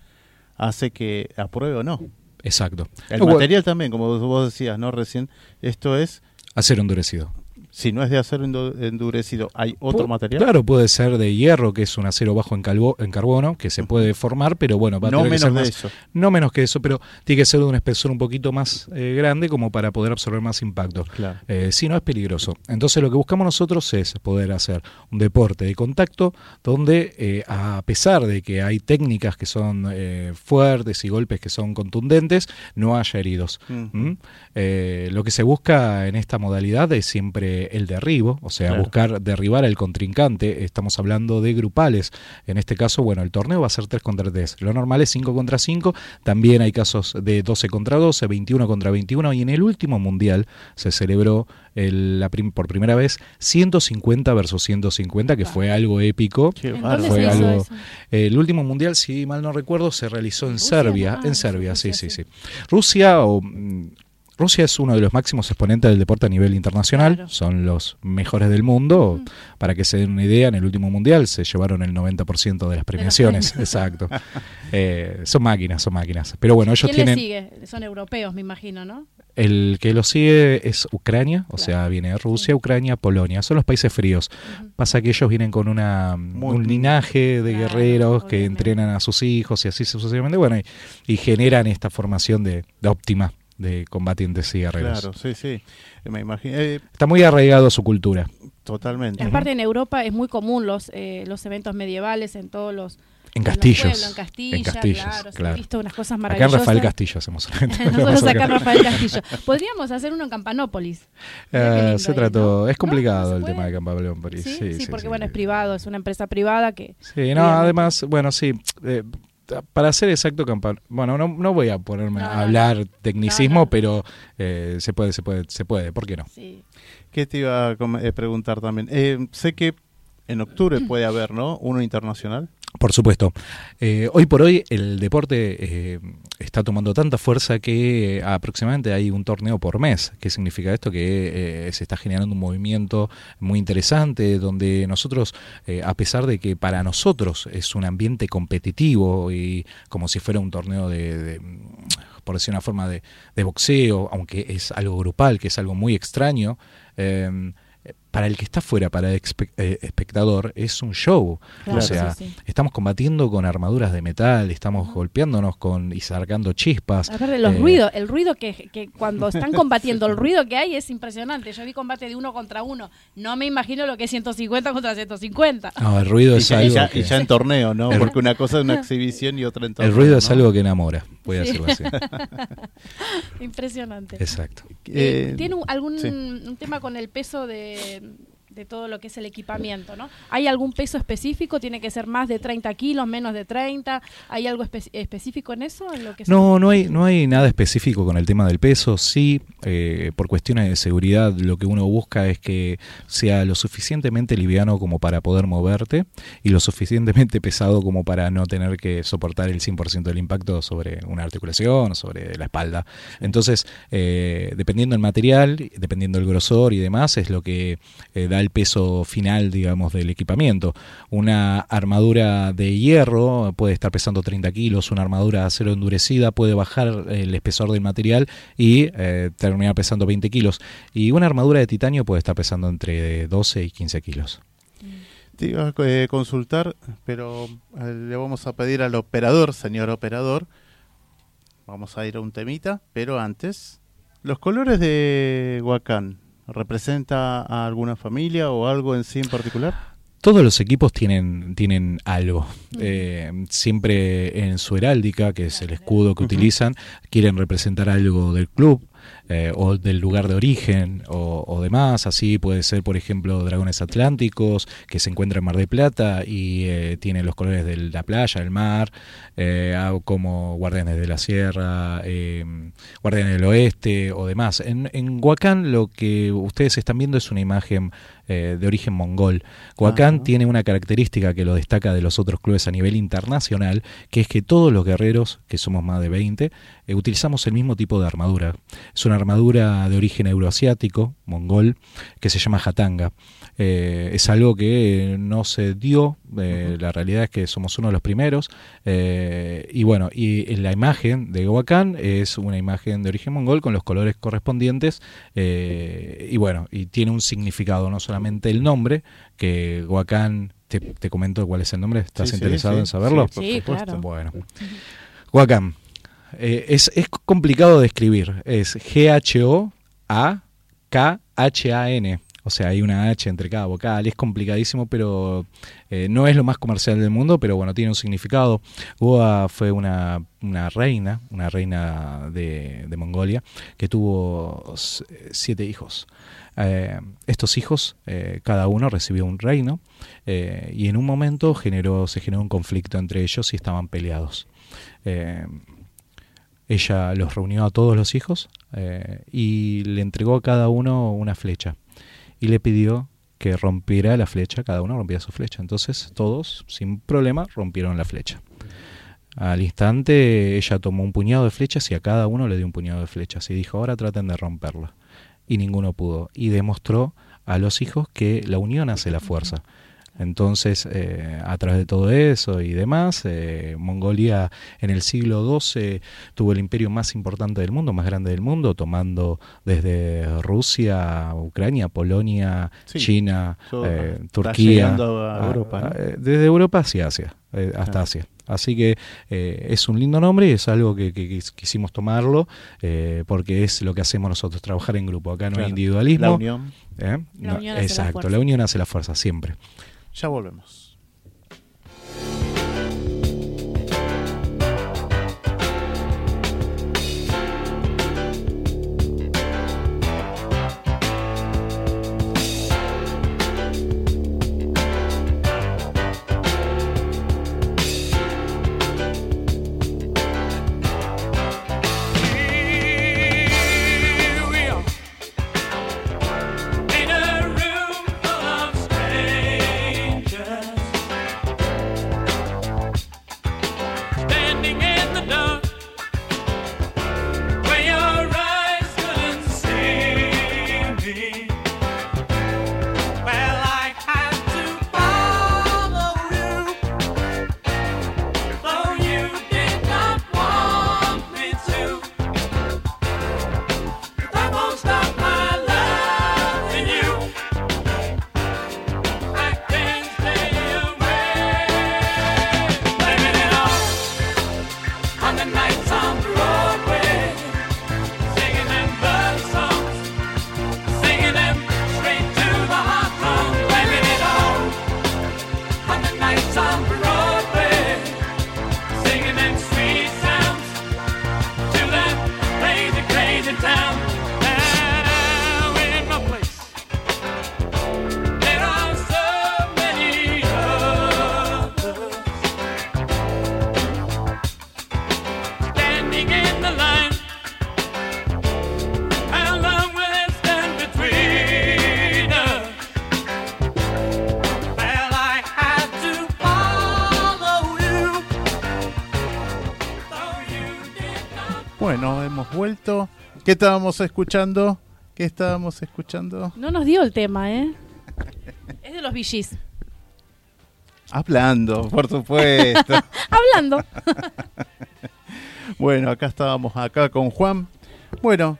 hace que apruebe o no. Exacto. El material también, como vos decías, ¿no? Recién, esto es, Acero endurecido. Si no es de acero endu- endurecido, hay otro Pu- material. Claro, puede ser de hierro, que es un acero bajo en, calvo- en carbono, que se puede formar, pero bueno, va a no tener que menos ser de más- eso. No menos que eso, pero tiene que ser de un espesor un poquito más eh, grande como para poder absorber más impacto. Claro. Eh, si no es peligroso. Entonces lo que buscamos nosotros es poder hacer un deporte de contacto donde eh, a pesar de que hay técnicas que son fuertes y golpes que son contundentes, no haya heridos. ¿Mm? Lo que se busca en esta modalidad es siempre el derribo, o sea, Claro. buscar derribar al contrincante. Estamos hablando de grupales. En este caso, bueno, el torneo va a ser 3 contra 3. Lo normal es 5 contra 5. También hay casos de 12 contra 12, 21 contra 21. Y en el último mundial se celebró el- la prim- por primera vez 150 versus 150, que fue algo épico. Qué ¿En bárbaro. dónde Fue algo-? El último mundial, si mal no recuerdo, se realizó en ¿Rusia? Serbia. Ah, en Serbia, sí, sí. sí. Rusia o mm, Rusia es uno de los máximos exponentes del deporte a nivel internacional, Claro. son los mejores del mundo. Para que se den una idea, en el último mundial se llevaron el 90% de las premiaciones. Exacto. Eh, son máquinas, son máquinas. Pero bueno, ellos ¿Quién le tienen. sigue? Son europeos, me imagino, ¿no? El que lo sigue es Ucrania, o Claro. sea, viene Rusia, Ucrania, Polonia. Son los países fríos. Pasa que ellos vienen con una, Muy- un linaje de Claro, guerreros que entrenan a sus hijos y así sucesivamente, bueno, y, y generan esta formación de, de óptima de combatientes y guerreros. Claro, sí, sí. Me imagino. eh, Está muy arraigado a su cultura. totalmente. Aparte en Europa es muy común los eh, los eventos medievales en todos los En en los castillos. pueblos, en Castilla, En castillos, claro, claro. visto unas cosas Acá en maravillosas. Rafael Castillo hacemos <laughs> Nosotros acá en Rafael Castillo. Podríamos hacer uno en Campanópolis. <laughs> Lindo se ahí, trató, ¿no? es complicado ¿No? ¿No el tema de puede? Campabellón Sí, Sí, sí, porque sí, bueno, sí. es privado, es una empresa privada que... Sí, no, además, bueno, sí. eh, para ser exacto, bueno, no, no voy a ponerme No, a no, hablar tecnicismo, No, no. pero eh, se puede, se puede, se puede, ¿por qué no? Sí. ¿Qué te iba a eh, preguntar también? Eh, sé que en octubre puede haber, ¿no? Uno internacional. Por supuesto. Eh, hoy por hoy el deporte eh, está tomando tanta fuerza que aproximadamente hay un torneo por mes. ¿Qué significa esto? Que eh, se está generando un movimiento muy interesante donde nosotros, a pesar de que para nosotros es un ambiente competitivo y como si fuera un torneo de, de, por decir una forma, de, de boxeo, aunque es algo grupal, que es algo muy extraño, para el que está fuera, para el eh, espectador, es un show. Claro, o sea, sí, sí. estamos combatiendo con armaduras de metal, estamos golpeándonos con y sacando chispas. Aparte los Eh, ruidos, el ruido que, que cuando están combatiendo, el ruido que hay es impresionante. Yo vi combate de uno contra uno. No me imagino lo que es 150 contra 150. No, el ruido es y algo ya- que, y ya en torneo, ¿no? El- Porque una cosa es una <laughs> exhibición y otra en torneo. el ruido es algo que enamora, voy a Sí. decirlo así. <laughs> Impresionante. Exacto. Eh, Eh, ¿Tiene un- algún sí. un tema con el peso de, eh, de todo lo que es el equipamiento, ¿no? ¿Hay algún peso específico? ¿Tiene que ser más de 30 kilos, menos de 30? ¿Hay algo espe- específico en eso? No, no hay, no hay nada específico con el tema del peso. Sí, eh, por cuestiones de seguridad, lo que uno busca es que sea lo suficientemente liviano como para poder moverte y lo suficientemente <laughs> pesado como para no tener que soportar el 100% del impacto sobre una articulación sobre la espalda. Entonces, eh, dependiendo del material, dependiendo del grosor y demás, es lo que eh, da el peso final, digamos, del equipamiento. Una armadura de hierro puede estar pesando 30 kilos, una armadura de acero endurecida puede bajar el espesor del material y eh, terminar pesando 20 kilos. Y una armadura de titanio puede estar pesando entre 12 y 15 kilos. Te iba a eh, consultar, pero eh, le vamos a pedir al operador, señor operador. Vamos a ir a un temita, pero antes, ¿los colores de Huacán representa a alguna familia o algo en sí en particular? Todos los equipos tienen, tienen algo. Eh, siempre en su heráldica, que es el escudo que utilizan, quieren representar algo del club. Eh, o del lugar de origen o, o demás. Así puede ser, por ejemplo, dragones atlánticos que se encuentran en Mar de Plata y eh, tienen los colores de la playa, el mar, eh, como guardianes de la sierra, eh, guardianes del oeste o demás. En, en Huacán lo que ustedes están viendo es una imagen eh, de origen mongol. Huacán tiene una característica que lo destaca de los otros clubes a nivel internacional, que es que todos los guerreros, que somos más de 20, eh, utilizamos el mismo tipo de armadura. Es una armadura de origen euroasiático, mongol, que se llama Hatanga. Eh, es algo que no se dio, eh, la realidad es que somos uno de los primeros. eh, y bueno, y la imagen de Huacán es una imagen de origen mongol con los colores correspondientes. eh, y bueno, y tiene un significado, no solamente el nombre, que Huacán, te, te comento cuál es el nombre, ¿estás Sí, interesado sí, en saberlo? sí, por Sí, supuesto. claro. Bueno. Huacán. Eh, es, es complicado de escribir. Es G-H-O-A-K-H-A-N. O sea, hay una H entre cada vocal. Es complicadísimo, pero eh, no es lo más comercial del mundo, pero bueno, tiene un significado. Goa fue una, una reina, una reina de, de Mongolia, que tuvo siete hijos. Eh, estos hijos, cada uno recibió un reino, y en un momento generó, se generó un conflicto entre ellos y estaban peleados. Ella los reunió a todos los hijos eh, y le entregó a cada uno una flecha y le pidió que rompiera la flecha, cada uno rompía su flecha. Entonces todos, sin problema, rompieron la flecha. Al instante ella tomó un puñado de flechas y a cada uno le dio un puñado de flechas y dijo, ahora traten de romperla. Y ninguno pudo. Y demostró a los hijos que la unión hace la fuerza. Entonces, eh, a través de todo eso y demás, eh, Mongolia en el siglo XII tuvo el imperio más importante del mundo, más grande del mundo, tomando desde Rusia, Ucrania, Polonia, Sí, China, todo eh, está Turquía. llegando a Europa, ¿no? ah, eh, desde Europa hacia Asia, eh, hasta Ah. Asia. Así que eh, es un lindo nombre y es algo que, que quis- quisimos tomarlo eh, porque es lo que hacemos nosotros, trabajar en grupo. Acá no Claro. hay individualismo. La unión. ¿eh? La No, unión hace la exacto, fuerza. la unión hace la fuerza siempre. Ya volvemos. ¿Qué estábamos escuchando? ¿Qué estábamos escuchando? No nos dio el tema, ¿eh? <laughs> Es de los VGs. Hablando, por supuesto. <laughs> Hablando. <laughs> bueno, acá estábamos acá con Juan. Bueno,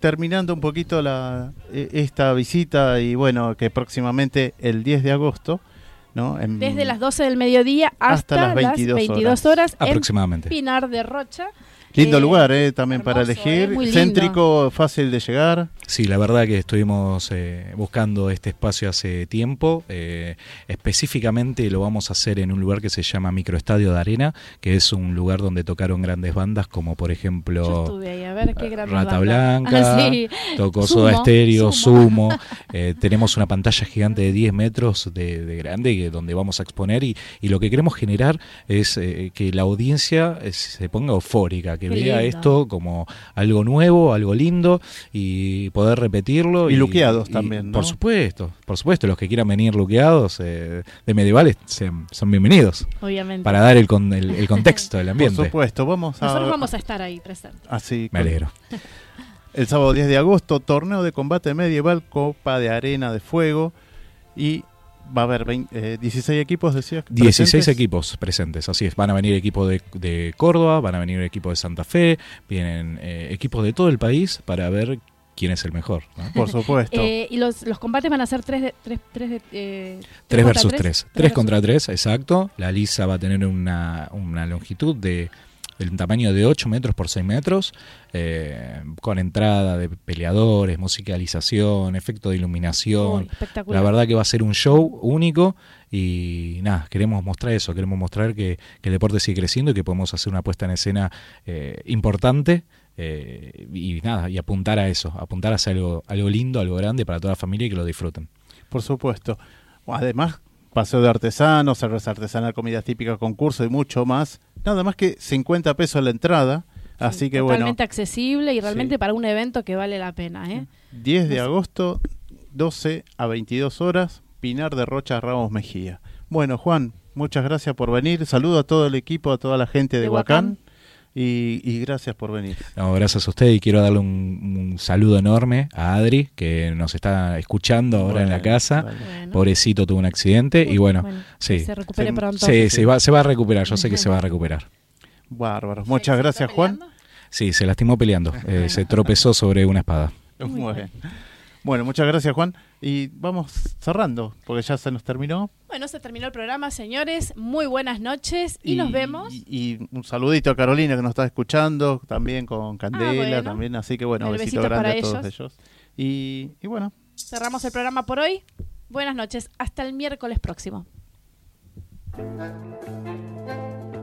terminando un poquito la, e- esta visita y bueno, que próximamente el 10 de agosto, ¿no? En- Desde las 12 del mediodía hasta, Hasta las 22 las 22 horas, en Aproximadamente. Pinar de Rocha. Lindo Eh, lugar, eh, también para elegir. eh, muy lindo. Céntrico, fácil de llegar. Sí, la verdad que estuvimos eh, buscando este espacio hace tiempo. eh, específicamente lo vamos a hacer en un lugar que se llama Microestadio de Arena, que es un lugar donde tocaron grandes bandas como por Yo ejemplo estuve ahí, a ver qué gran Rata banda. Blanca, Ah, sí. tocó Sumo, Soda Stereo, Sumo. Sumo. <laughs> eh, tenemos una pantalla gigante de 10 metros de, de grande que- donde vamos a exponer y, y lo que queremos generar es eh, que la audiencia eh, se ponga eufórica, que Qué vea lindo. esto como algo nuevo, algo lindo y poder repetirlo. Y luqueados también, ¿no? Por supuesto, por supuesto, los que quieran venir luqueados eh, de medievales sean- son bienvenidos Obviamente. para dar el, con- el, el contexto del Por ambiente. supuesto, vamos a... Nosotros vamos a estar ahí presentes. Así, Me alegro. El sábado 10 de agosto, torneo de combate medieval, Copa de Arena de Fuego. Y va a haber 20 eh, 16 equipos, decías. 16 presentes. equipos presentes, así es. Van a venir equipos de, de Córdoba, van a venir equipos de Santa Fe, vienen eh, equipos de todo el país para ver quién es el mejor. ¿no? Por supuesto. Eh, y los, los combates van a ser 3 de, tres, tres de, eh, 3 contra versus tres. 3. Tres 3 versus- contra 3, exacto. La lisa va a tener una, una longitud de el tamaño de 8 metros por 6 metros, eh, con entrada de peleadores, musicalización, efecto de iluminación. Uy, espectacular. La verdad que va a ser un show único y nada, queremos mostrar eso, queremos mostrar que, que el deporte sigue creciendo y que podemos hacer una puesta en escena eh, importante eh, y nada, y apuntar a eso, apuntar hacia algo, algo lindo, algo grande para toda la familia y que lo disfruten. Por supuesto. Además, paseo de artesanos, cerveza artesanal, comida típica, concurso y mucho más. Nada más que 50 pesos la entrada. Así que bueno, Totalmente accesible y realmente Sí. para un evento que vale la pena. ¿eh? 10 de agosto, 12 a 22 horas, Pinar de Rocha Ramos Mejía. Bueno, Juan, muchas gracias por venir. Saludo a todo el equipo, a toda la gente de, De Huacán. Huacán. Y, y gracias por venir. No, gracias a usted y quiero darle un, un saludo enorme a Adri que nos está escuchando ahora en la Bueno, casa. Bueno. Pobrecito tuvo un accidente y bueno, sí. se recupere Sí, pronto. Sí, se va, se va a recuperar, yo sé que se va a recuperar. Bárbaro. Muchas gracias, Juan. Sí, se lastimó peleando, <laughs> eh, se tropezó sobre una espada. Muy Muy bien. bien. Bueno, muchas gracias, Juan. Y vamos cerrando, porque ya se nos terminó. Bueno, se terminó el programa, señores. Muy buenas noches y, nos vemos. Y, y un saludito a Carolina que nos está escuchando, también con Candela, Ah, bueno. también. Así que bueno, El besito besito grande para a todos ellos. ellos. Y, y bueno, Cerramos el programa por hoy. Buenas noches. Hasta el miércoles próximo.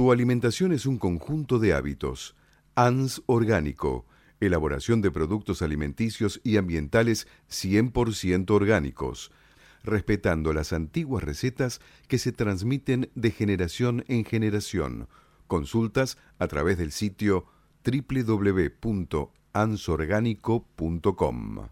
Tu alimentación es un conjunto de hábitos. ANS Orgánico, elaboración de productos alimenticios y ambientales 100% orgánicos, respetando las antiguas recetas que se transmiten de generación en generación. Consultas a través del sitio www.ansorgánico.com.